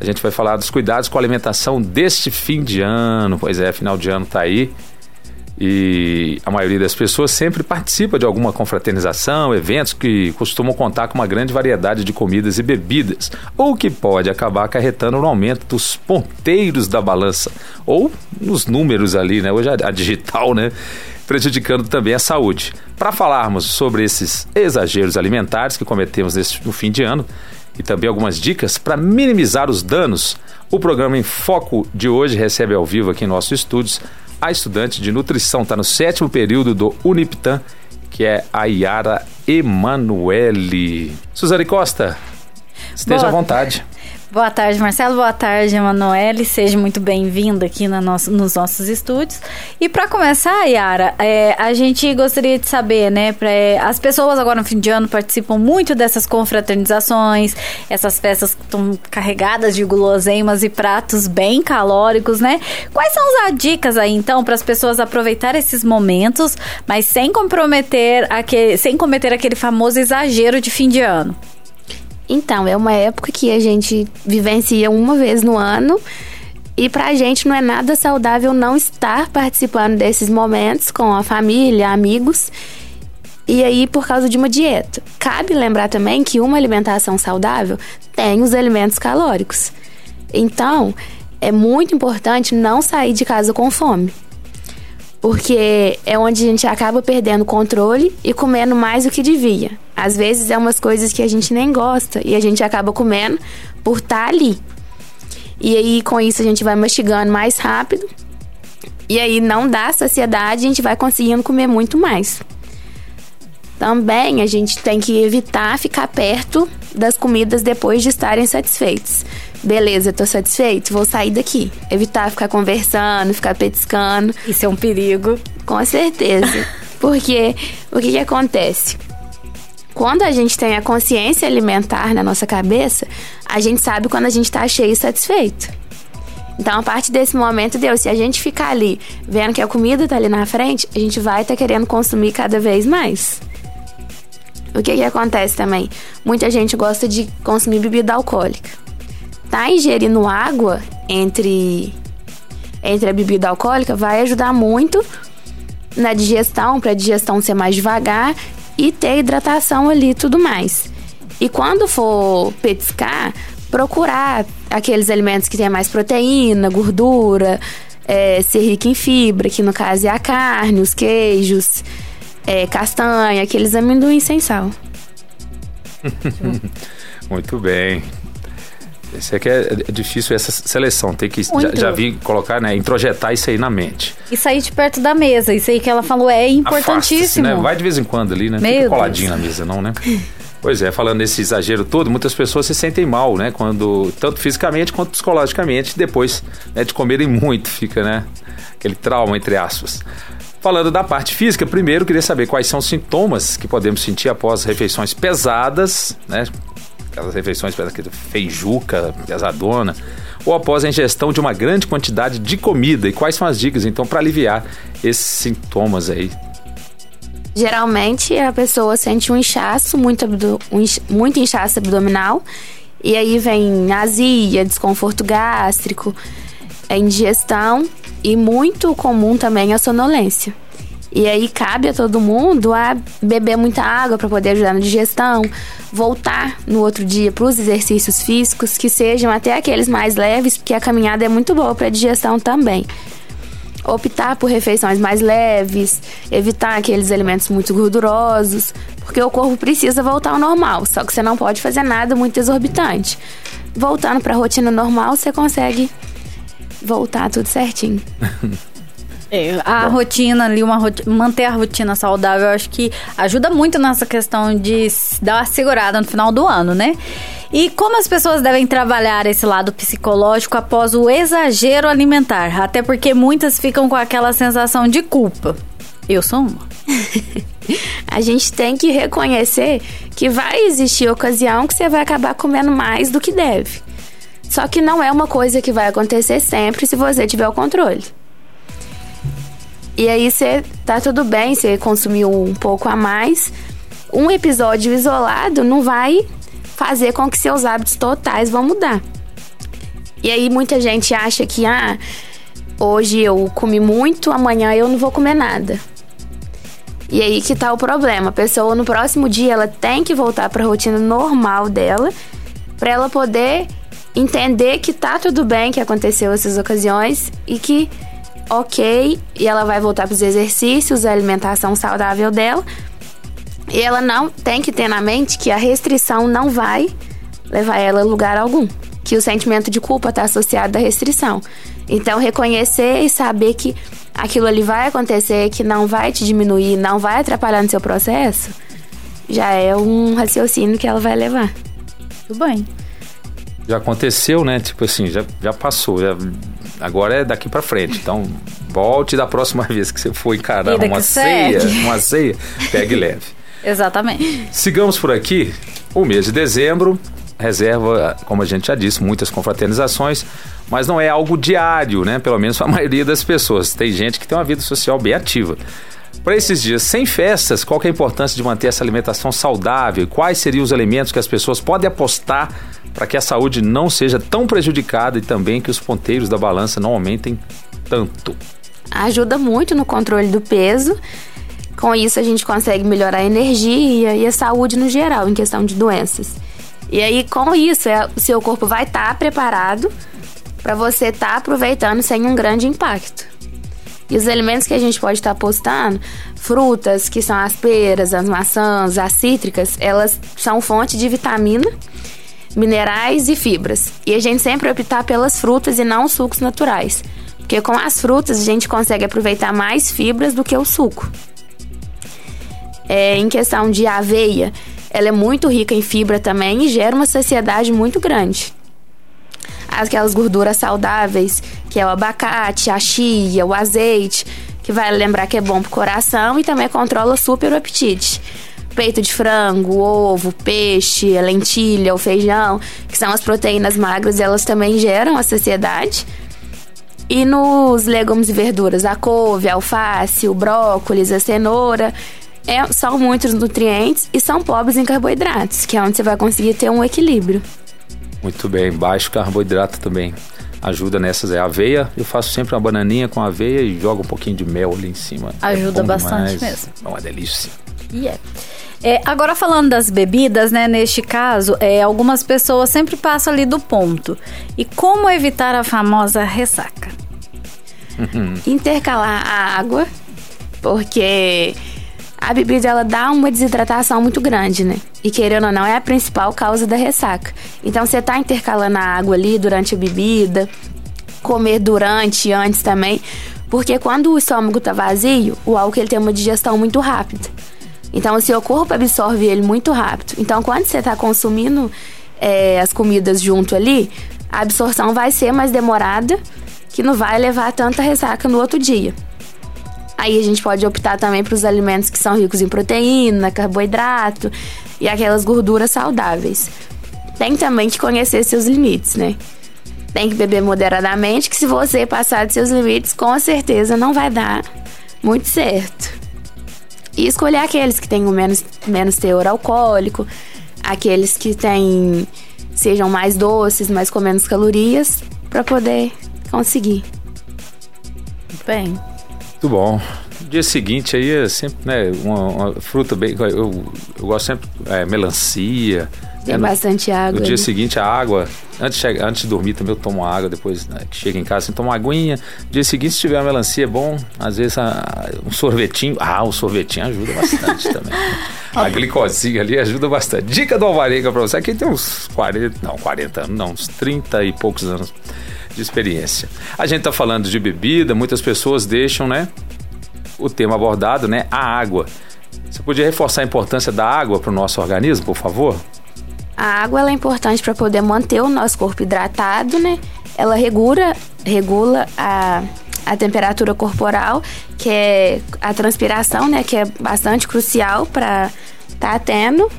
A gente vai falar dos cuidados com a alimentação deste fim de ano. Pois é, final de ano tá aí. E a maioria das pessoas sempre participa de alguma confraternização, eventos que costumam contar com uma grande variedade de comidas e bebidas, ou que pode acabar acarretando no aumento dos ponteiros da balança, ou nos números ali, né? Hoje a digital, né? Prejudicando também a saúde. Para falarmos sobre esses exageros alimentares que cometemos no fim de ano, e também algumas dicas para minimizar os danos, o programa em Foco de hoje recebe ao vivo aqui em nossos estúdios a estudante de nutrição, está no sétimo período do Uniptan, que é a Yara Emanuele. Suzane Costa, esteja Boa. à vontade. Boa tarde, Marcelo. Boa tarde, Emanuele. Seja muito bem-vinda aqui nosso, nos nossos estúdios. E para começar, Yara, é, a gente gostaria de saber, né? Pra, é, as pessoas agora no fim de ano participam muito dessas confraternizações, essas festas que estão carregadas de guloseimas e pratos bem calóricos, né? Quais são as dicas aí, então, para as pessoas aproveitar esses momentos, mas sem comprometer aquele, sem cometer aquele famoso exagero de fim de ano? Então, é uma época que a gente vivencia uma vez no ano e pra gente não é nada saudável não estar participando desses momentos com a família, amigos. E aí, por causa de uma dieta. Cabe lembrar também que uma alimentação saudável tem os elementos calóricos. Então, é muito importante não sair de casa com fome. Porque é onde a gente acaba perdendo controle e comendo mais do que devia. Às vezes é umas coisas que a gente nem gosta e a gente acaba comendo por estar tá ali. E aí com isso a gente vai mastigando mais rápido. E aí não dá saciedade, a gente vai conseguindo comer muito mais. Também a gente tem que evitar ficar perto das comidas depois de estarem satisfeitos. Beleza, tô satisfeito, vou sair daqui. Evitar ficar conversando, ficar petiscando. Isso é um perigo. Com certeza. Porque o que, que acontece? Quando a gente tem a consciência alimentar na nossa cabeça, a gente sabe quando a gente está cheio e satisfeito. Então, a partir desse momento, Deus, se a gente ficar ali vendo que a comida está ali na frente, a gente vai estar tá querendo consumir cada vez mais. O que, que acontece também? Muita gente gosta de consumir bebida alcoólica. Tá ingerindo água entre, entre a bebida alcoólica vai ajudar muito na digestão, para a digestão ser mais devagar e ter hidratação ali e tudo mais. E quando for petiscar, procurar aqueles alimentos que tenham mais proteína, gordura, é, ser rico em fibra, que no caso é a carne, os queijos, é, castanha, aqueles amendoins sem sal. Muito bem. Esse aqui é, é difícil essa seleção, tem que já, já vir colocar, né, introjetar isso aí na mente. E sair de perto da mesa, isso aí que ela falou é importantíssimo. Né? Vai de vez em quando ali, né? Meu Fica coladinho Deus. na mesa, não, né? Pois é, falando nesse exagero todo, muitas pessoas se sentem mal, né? Quando, tanto fisicamente quanto psicologicamente, depois né, de comerem muito, fica, né? Aquele trauma, entre aspas. Falando da parte física, primeiro queria saber quais são os sintomas que podemos sentir após refeições pesadas, né? Aquelas refeições feijuca, pesadona, ou após a ingestão de uma grande quantidade de comida? E quais são as dicas, então, para aliviar esses sintomas aí? Geralmente a pessoa sente um inchaço, muito, um, muito inchaço abdominal, e aí vem azia, desconforto gástrico, é indigestão e muito comum também a sonolência. E aí cabe a todo mundo a beber muita água para poder ajudar na digestão, voltar no outro dia para os exercícios físicos que sejam até aqueles mais leves, porque a caminhada é muito boa para a digestão também. Optar por refeições mais leves, evitar aqueles alimentos muito gordurosos, porque o corpo precisa voltar ao normal, só que você não pode fazer nada muito exorbitante. Voltando para a rotina normal, você consegue voltar tudo certinho. É, a Bom. rotina ali, uma manter a rotina saudável, eu acho que ajuda muito nessa questão de dar uma segurada no final do ano, né? E como as pessoas devem trabalhar esse lado psicológico após o exagero alimentar? Até porque muitas ficam com aquela sensação de culpa. Eu sou uma. a gente tem que reconhecer que vai existir ocasião que você vai acabar comendo mais do que deve. Só que não é uma coisa que vai acontecer sempre se você tiver o controle. E aí você tá tudo bem, você consumiu um pouco a mais. Um episódio isolado não vai fazer com que seus hábitos totais vão mudar. E aí muita gente acha que, ah, hoje eu comi muito, amanhã eu não vou comer nada. E aí que tá o problema. A pessoa no próximo dia ela tem que voltar para a rotina normal dela, para ela poder entender que tá tudo bem que aconteceu essas ocasiões e que ok, e ela vai voltar para os exercícios, a alimentação saudável dela. E ela não tem que ter na mente que a restrição não vai levar ela a lugar algum. Que o sentimento de culpa está associado à restrição. Então, reconhecer e saber que aquilo ali vai acontecer, que não vai te diminuir, não vai atrapalhar no seu processo, já é um raciocínio que ela vai levar. Tudo bem. Já aconteceu, né? Tipo assim, já, já passou. Já, agora é daqui para frente. Então, volte da próxima vez que você for encarar uma ceia, uma ceia, pegue leve. Exatamente. Sigamos por aqui. O mês de dezembro reserva, como a gente já disse, muitas confraternizações, mas não é algo diário, né? Pelo menos a maioria das pessoas. Tem gente que tem uma vida social bem ativa. Para esses dias sem festas, qual é a importância de manter essa alimentação saudável? Quais seriam os elementos que as pessoas podem apostar para que a saúde não seja tão prejudicada e também que os ponteiros da balança não aumentem tanto? Ajuda muito no controle do peso. Com isso, a gente consegue melhorar a energia e a saúde no geral, em questão de doenças. E aí, com isso, é, o seu corpo vai estar preparado para você estar aproveitando sem um grande impacto. E os alimentos que a gente pode estar postando, frutas, que são as peras, as maçãs, as cítricas, elas são fonte de vitamina, minerais e fibras. E a gente sempre optar pelas frutas e não sucos naturais. Porque com as frutas a gente consegue aproveitar mais fibras do que o suco. É, em questão de aveia, ela é muito rica em fibra também e gera uma saciedade muito grande. Aquelas gorduras saudáveis, que é o abacate, a chia, o azeite, que vai lembrar que é bom pro coração e também controla super o apetite. Peito de frango, ovo, peixe, a lentilha, o feijão, que são as proteínas magras, elas também geram a saciedade. E nos legumes e verduras, a couve, a alface, o brócolis, a cenoura, é, são muitos nutrientes e são pobres em carboidratos, que é onde você vai conseguir ter um equilíbrio. Muito bem, baixo carboidrato também ajuda nessas. É aveia, eu faço sempre uma bananinha com aveia e jogo um pouquinho de mel ali em cima. Ajuda é bastante demais. mesmo. É uma delícia. E é. É, agora falando das bebidas, né? Neste caso, é, algumas pessoas sempre passam ali do ponto. E como evitar a famosa ressaca? Intercalar a água, porque a bebida ela dá uma desidratação muito grande, né? E querendo ou não, é a principal causa da ressaca. Então você tá intercalando a água ali durante a bebida, comer durante e antes também, porque quando o estômago tá vazio, o álcool ele tem uma digestão muito rápida. Então o seu corpo absorve ele muito rápido. Então quando você tá consumindo é, as comidas junto ali, a absorção vai ser mais demorada, que não vai levar tanta ressaca no outro dia. Aí a gente pode optar também para os alimentos que são ricos em proteína, carboidrato e aquelas gorduras saudáveis. Tem também que conhecer seus limites, né? Tem que beber moderadamente, que se você passar de seus limites, com certeza não vai dar muito certo. E escolher aqueles que tenham menos, menos teor alcoólico, aqueles que têm sejam mais doces, mas com menos calorias, para poder conseguir. Bem, Muito bom. No dia seguinte aí é sempre, né, uma, uma fruta bem. Eu, eu gosto sempre é, melancia. Tem É, no- bastante água. No dia né? seguinte, a água. Antes antes de dormir também eu tomo água. Depois né, que chega em casa, assim, tomo uma aguinha. No dia seguinte, se tiver uma melancia, é bom. Às vezes a- um sorvetinho. Ah, o sorvetinho ajuda bastante também. A glicosinha ali ajuda bastante. Dica do Alvarenga pra você. Aqui tem uns 40, não, 40 anos, não, uns 30 e poucos anos de experiência. A gente tá falando de bebida, muitas pessoas deixam, né? O tema abordado, né? A água. Você podia reforçar a importância da água para o nosso organismo, por favor? A água é importante para poder manter o nosso corpo hidratado, né? Ela regula, regula a, a temperatura corporal, que é a transpiração, né? Que é bastante crucial para estar tendo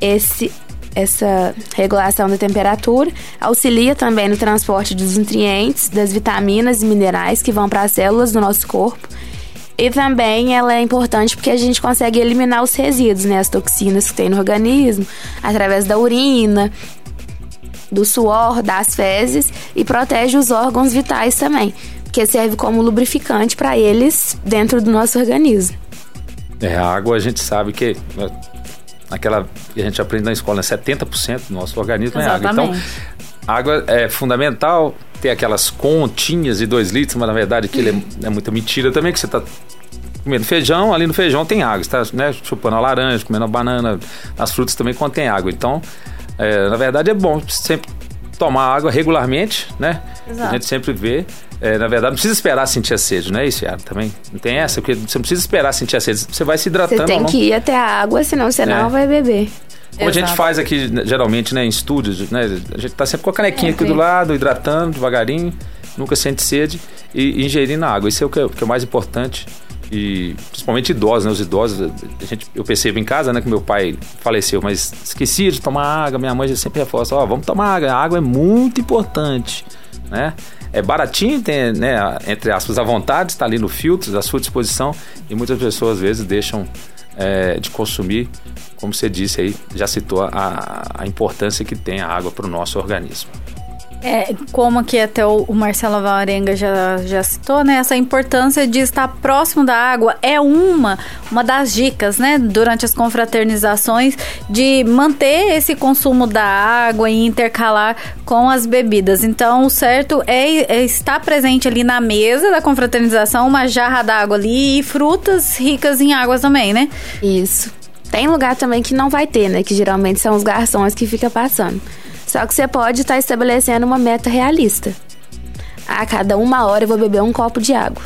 esse, essa regulação da temperatura. Auxilia também no transporte dos nutrientes, das vitaminas e minerais que vão para as células do nosso corpo. E também ela é importante porque a gente consegue eliminar os resíduos, né? As toxinas que tem no organismo, através da urina. do suor, das fezes e protege os órgãos vitais também, porque serve como lubrificante para eles dentro do nosso organismo. É, a água a gente sabe que né, aquela que a gente aprende na escola, né, 70% do nosso organismo Exatamente. é água. Então, água é fundamental ter aquelas continhas de 2 litros, mas na verdade aquilo é, é muita mentira também, que você está comendo feijão, ali no feijão tem água. Você está né, chupando a laranja, comendo a banana, as frutas também contém água. Então, é, na verdade, é bom sempre tomar água regularmente, né? Exato. A gente sempre vê. É, na verdade, não precisa esperar sentir a sede, não é isso, Yara? Também não tem essa, porque você não precisa esperar sentir a sede. Você vai se hidratando. Você tem que ir até a água, senão você é. não vai beber. Como Exato. a gente faz aqui, geralmente, né, em estúdios, né? A gente tá sempre com a canequinha é, aqui do lado, hidratando devagarinho, nunca sente sede e ingerindo água. Isso é o que é, o que é mais importante e principalmente idosos, né? Os idosos, a gente, eu percebo em casa, né, que meu pai faleceu, mas esquecia de tomar água, minha mãe sempre reforça, ó, oh, vamos tomar água, a água é muito importante, né? É baratinho, tem, né, entre aspas, a vontade, está ali no filtro, à sua disposição, e muitas pessoas às vezes deixam é, de consumir, como você disse aí, já citou a, a importância que tem a água para o nosso organismo. É, como aqui até o, Marcelo Varenga já, já citou, né? Essa importância de estar próximo da água é uma, uma das dicas, né? Durante as confraternizações, de manter esse consumo da água e intercalar com as bebidas. Então, o certo é, é estar presente ali na mesa da confraternização, uma jarra d'água ali e frutas ricas em água também, né? Isso. Tem lugar também que não vai ter, né? Que geralmente são os garçons que ficam passando. Só que você pode estar tá estabelecendo uma meta realista. A cada uma hora eu vou beber um copo de água.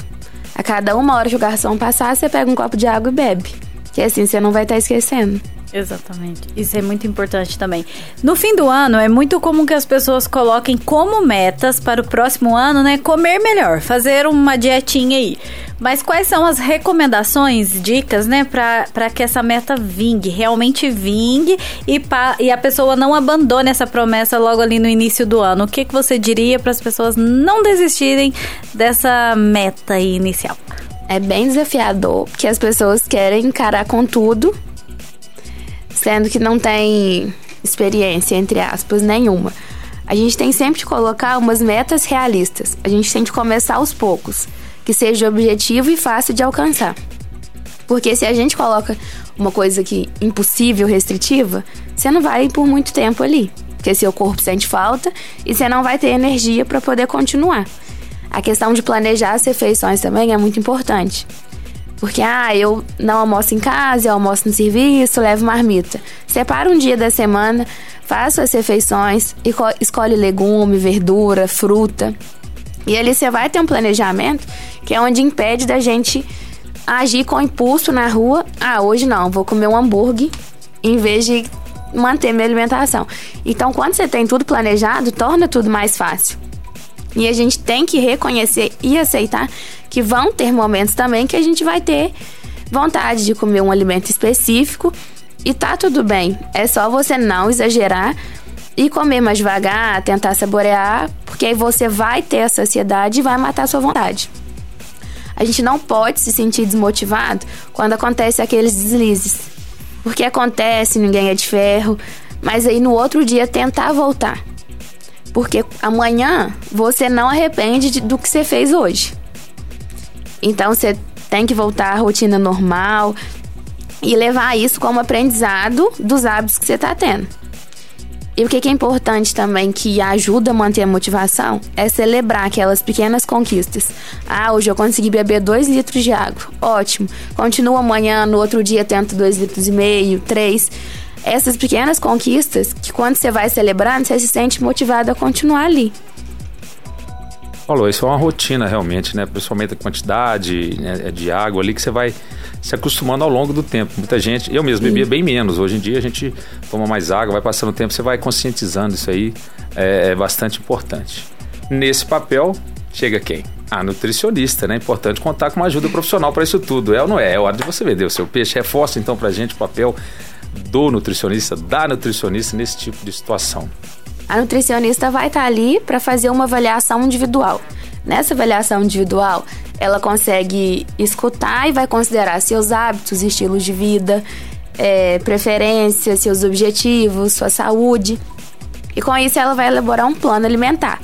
A cada uma hora que o garçom passar, você pega um copo de água e bebe. Que assim você não vai estar tá esquecendo. Exatamente. Isso é muito importante também. No fim do ano, é muito comum que as pessoas coloquem como metas para o próximo ano, né? Comer melhor, fazer uma dietinha aí. Mas quais são as recomendações, dicas, né, para que essa meta vingue, realmente vingue e, pa, e a pessoa não abandone essa promessa logo ali no início do ano? O que, que você diria para as pessoas não desistirem dessa meta inicial? É bem desafiador, porque as pessoas querem encarar com tudo, sendo que não tem experiência, entre aspas, nenhuma. A gente tem sempre que colocar umas metas realistas. A gente tem que começar aos poucos que seja objetivo e fácil de alcançar. Porque se a gente coloca uma coisa que impossível, restritiva, você não vai por muito tempo ali. Porque seu corpo sente falta e você não vai ter energia para poder continuar. A questão de planejar as refeições também é muito importante. Porque, ah, eu não almoço em casa, eu almoço no serviço, levo marmita. Separa um dia da semana, faça as refeições, escolhe legume, verdura, fruta. E ali você vai ter um planejamento que é onde impede da gente agir com impulso na rua. Ah, hoje não, vou comer um hambúrguer em vez de manter minha alimentação. Então, quando você tem tudo planejado, torna tudo mais fácil. E a gente tem que reconhecer e aceitar que vão ter momentos também que a gente vai ter vontade de comer um alimento específico e tá tudo bem. É só você não exagerar e comer mais devagar, tentar saborear, porque aí você vai ter a saciedade e vai matar a sua vontade. A gente não pode se sentir desmotivado quando acontece aqueles deslizes. Porque acontece, ninguém é de ferro, mas aí no outro dia tentar voltar. Porque amanhã você não arrepende de, do que você fez hoje. Então você tem que voltar à rotina normal e levar isso como aprendizado dos hábitos que você está tendo. E o que é importante também, que ajuda a manter a motivação, é celebrar aquelas pequenas conquistas. Ah, hoje eu consegui beber 2 litros de água. Ótimo. Continua amanhã, no outro dia tento 2 litros e meio, 3. Essas pequenas conquistas, que quando você vai celebrando, você se sente motivado a continuar ali. Falou, isso é uma rotina realmente, né? Principalmente a quantidade né, de água ali que você vai se acostumando ao longo do tempo. Muita gente, eu mesmo bebia bem menos. Hoje em dia a gente toma mais água, vai passando o tempo, você vai conscientizando isso aí, é, é bastante importante. Nesse papel, chega quem? A nutricionista, né? Importante contar com uma ajuda profissional para isso tudo. É ou não é? É hora de você vender o seu peixe. Reforça então para a gente o papel do nutricionista, da nutricionista nesse tipo de situação. A nutricionista vai estar ali para fazer uma avaliação individual. Nessa avaliação individual, ela consegue escutar e vai considerar seus hábitos, estilos de vida, é, preferências, seus objetivos, sua saúde. E com isso ela vai elaborar um plano alimentar.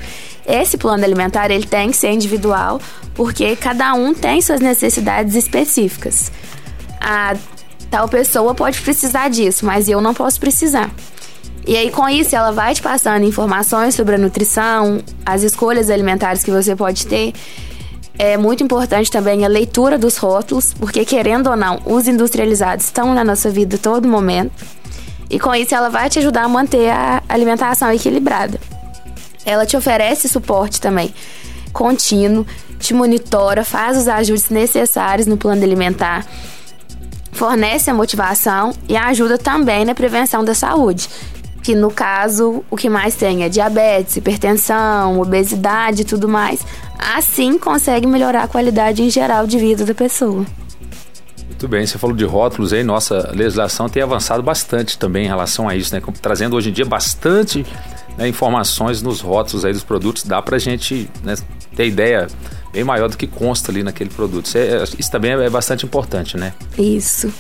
Esse plano alimentar ele tem que ser individual, porque cada um tem suas necessidades específicas. A tal pessoa pode precisar disso, mas eu não posso precisar. E aí, com isso, ela vai te passando informações sobre a nutrição, as escolhas alimentares que você pode ter. É muito importante também a leitura dos rótulos, porque, querendo ou não, os industrializados estão na nossa vida todo momento. E com isso, ela vai te ajudar a manter a alimentação equilibrada. Ela te oferece suporte também contínuo, te monitora, faz os ajustes necessários no plano alimentar, fornece a motivação e ajuda também na prevenção da saúde. Que no caso, o que mais tem é diabetes, hipertensão, obesidade e tudo mais. Assim consegue melhorar a qualidade em geral de vida da pessoa. Muito bem, você falou de rótulos aí, nossa legislação tem avançado bastante também em relação a isso, né? Trazendo hoje em dia bastante né, informações nos rótulos aí dos produtos, dá pra gente né, ter ideia bem maior do que consta ali naquele produto. Isso, é, isso também é bastante importante, né? Isso.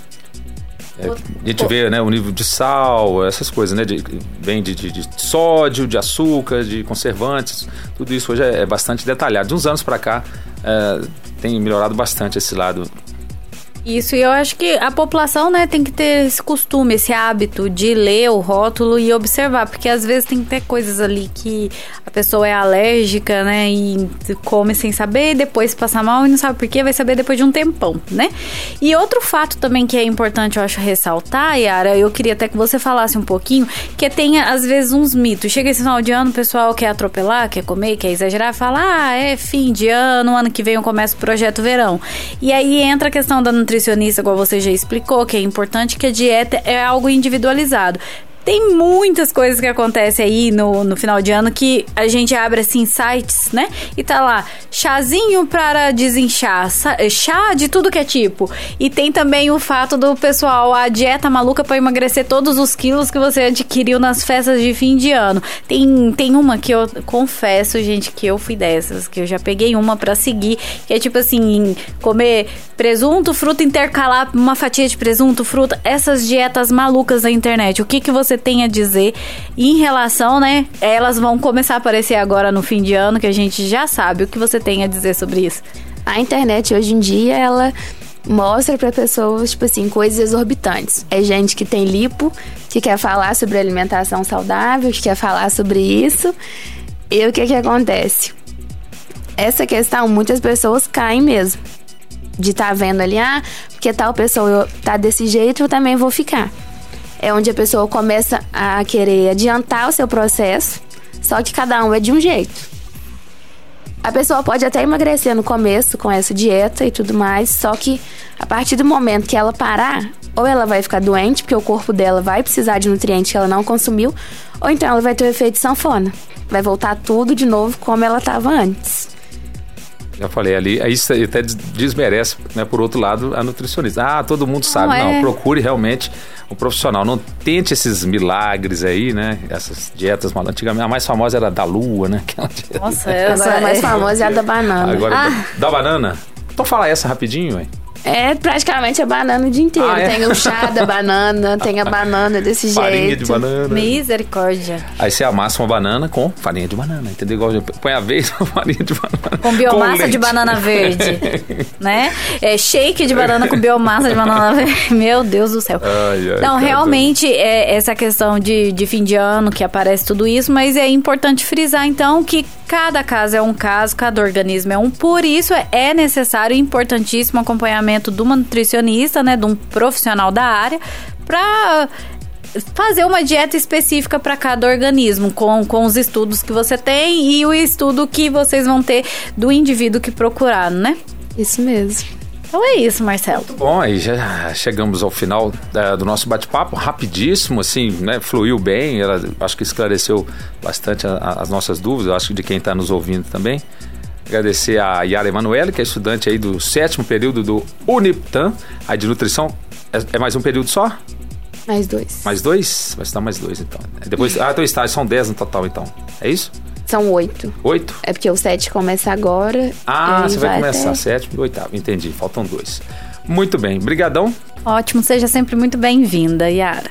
É, a gente vê né, o nível de sal, essas coisas, né? De, vem de, de, de, sódio, de açúcar, de conservantes, tudo isso hoje é, é bastante detalhado. De uns anos para cá é, tem melhorado bastante esse lado isso, e eu acho que a população, né, tem que ter esse costume, esse hábito de ler o rótulo e observar, porque às vezes tem que ter coisas ali que a pessoa é alérgica, né, e come sem saber, depois passa mal e não sabe por quê, vai saber depois de um tempão, né? E outro fato também que é importante, eu acho, ressaltar, Yara, eu queria até que você falasse um pouquinho, que tem às vezes uns mitos. Chega esse final de ano, o pessoal quer atropelar, quer comer, quer exagerar, fala, ah, é fim de ano, ano que vem eu começo o projeto verão. E aí entra a questão da nutricionista, igual você já explicou, que é importante que a dieta é algo individualizado. Tem muitas coisas que acontecem aí no, no final de ano que a gente abre assim sites, né? E tá lá, chazinho para desinchar, chá de tudo que é tipo. E tem também o fato do pessoal, a dieta maluca para emagrecer todos os quilos que você adquiriu nas festas de fim de ano. Tem, tem uma que eu confesso, gente, que eu fui dessas, que eu já peguei uma para seguir, que é tipo assim, comer presunto, fruta, intercalar uma fatia de presunto, fruta, essas dietas malucas da internet. O que que você tem a dizer em relação, né? Elas vão começar a aparecer agora no fim de ano, que a gente já sabe o que você tem a dizer sobre isso. A internet hoje em dia, ela mostra para pessoas, tipo assim, coisas exorbitantes. É gente que tem lipo, que quer falar sobre alimentação saudável, que quer falar sobre isso. E o que que acontece? Essa questão, muitas pessoas caem mesmo. De estar tá vendo ali, ah, porque tal pessoa tá desse jeito, eu também vou ficar é onde a pessoa começa a querer adiantar o seu processo, só que cada um é de um jeito. A pessoa pode até emagrecer no começo com essa dieta e tudo mais, só que a partir do momento que ela parar, ou ela vai ficar doente, porque o corpo dela vai precisar de nutrientes que ela não consumiu, ou então ela vai ter o efeito sanfona. Vai voltar tudo de novo como ela estava antes. Já falei ali, aí isso até desmerece, né, por outro lado, a nutricionista. Ah, todo mundo sabe. Não, é. não procure realmente um profissional. Não tente esses milagres aí, né? Essas dietas malucas. Antigamente, a mais famosa era da lua, né? Nossa, essa a mais é. famosa é a da banana. Agora, ah. da, da banana? Então fala essa rapidinho, ué. É praticamente a banana o dia inteiro. Ah, é? Tem o chá da banana, tem a banana desse farinha jeito. Farinha de banana. Misericórdia. Aí você amassa uma banana com farinha de banana, entendeu? Igual põe a vez farinha de banana. Com biomassa com de banana verde, né? É shake de banana com biomassa de banana verde. Meu Deus do céu. Ai, ai, Não, realmente é essa questão de, de fim de ano que aparece tudo isso, mas é importante frisar então que cada caso é um caso, cada organismo é um. Por isso é necessário e importantíssimo acompanhamento acompanhamento de uma nutricionista, né, de um profissional da área, para fazer uma dieta específica para cada organismo, com, com os estudos que você tem e o estudo que vocês vão ter do indivíduo que procuraram, né? Isso mesmo. Então é isso, Marcelo. Muito bom, aí já chegamos ao final é, do nosso bate-papo, rapidíssimo, assim, né? Fluiu bem, ela acho que esclareceu bastante a, a, as nossas dúvidas, acho que de quem está nos ouvindo também. Agradecer a Yara Emanuele, que é estudante aí do sétimo período do Uniptan, aí de nutrição. É, é mais um período só? Mais dois. Mais dois? Vai estar mais dois, então. Depois, ah, então estágio, são dez no total, então. É isso? São oito. Oito? É porque o sete começa agora. Ah, você vai, vai começar até... sétimo e oitavo. Entendi, faltam dois. Muito bem, brigadão. Ótimo, seja sempre muito bem-vinda, Yara.